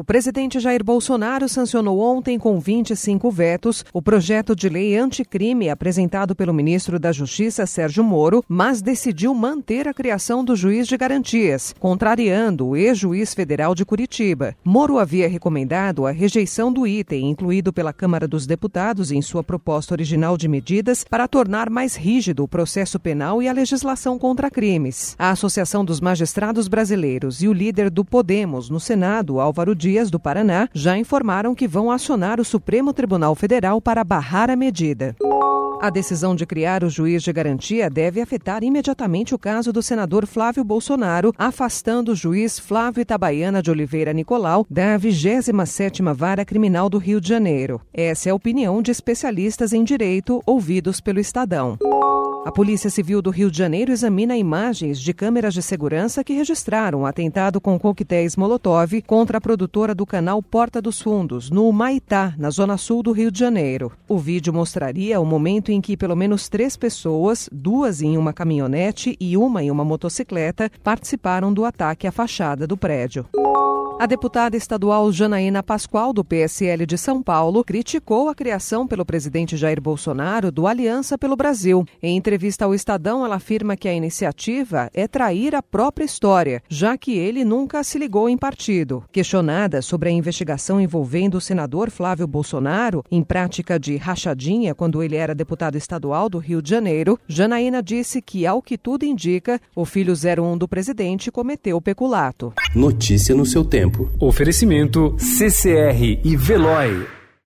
O presidente Jair Bolsonaro sancionou ontem, com 25 vetos, o projeto de lei anticrime apresentado pelo ministro da Justiça, Sérgio Moro, mas decidiu manter a criação do juiz de garantias, contrariando o ex-juiz federal de Curitiba. Moro havia recomendado a rejeição do item incluído pela Câmara dos Deputados em sua proposta original de medidas para tornar mais rígido o processo penal e a legislação contra crimes. A Associação dos Magistrados Brasileiros e o líder do Podemos no Senado, Álvaro Dias, Dias, do Paraná, já informaram que vão acionar o Supremo Tribunal Federal para barrar a medida. A decisão de criar o juiz de garantia deve afetar imediatamente o caso do senador Flávio Bolsonaro, afastando o juiz Flávio Itabaiana de Oliveira Nicolau da 27ª Vara Criminal do Rio de Janeiro. Essa é a opinião de especialistas em direito ouvidos pelo Estadão. A Polícia Civil do Rio de Janeiro examina imagens de câmeras de segurança que registraram um atentado com coquetéis Molotov contra a produtora do canal Porta dos Fundos, no Maitá, na zona sul do Rio de Janeiro. O vídeo mostraria o momento em que pelo menos três pessoas, duas em uma caminhonete e uma em uma motocicleta, participaram do ataque à fachada do prédio. A deputada estadual Janaína Pascoal, do PSL de São Paulo, criticou a criação pelo presidente Jair Bolsonaro do Aliança pelo Brasil. Em entrevista ao Estadão, ela afirma que a iniciativa é trair a própria história, já que ele nunca se ligou em partido. Questionada sobre a investigação envolvendo o senador Flávio Bolsonaro, em prática de rachadinha quando ele era deputado estadual do Rio de Janeiro, Janaína disse que, ao que tudo indica, o filho 01 do presidente cometeu peculato. Notícia no seu tempo. Oferecimento CCR e Veloy.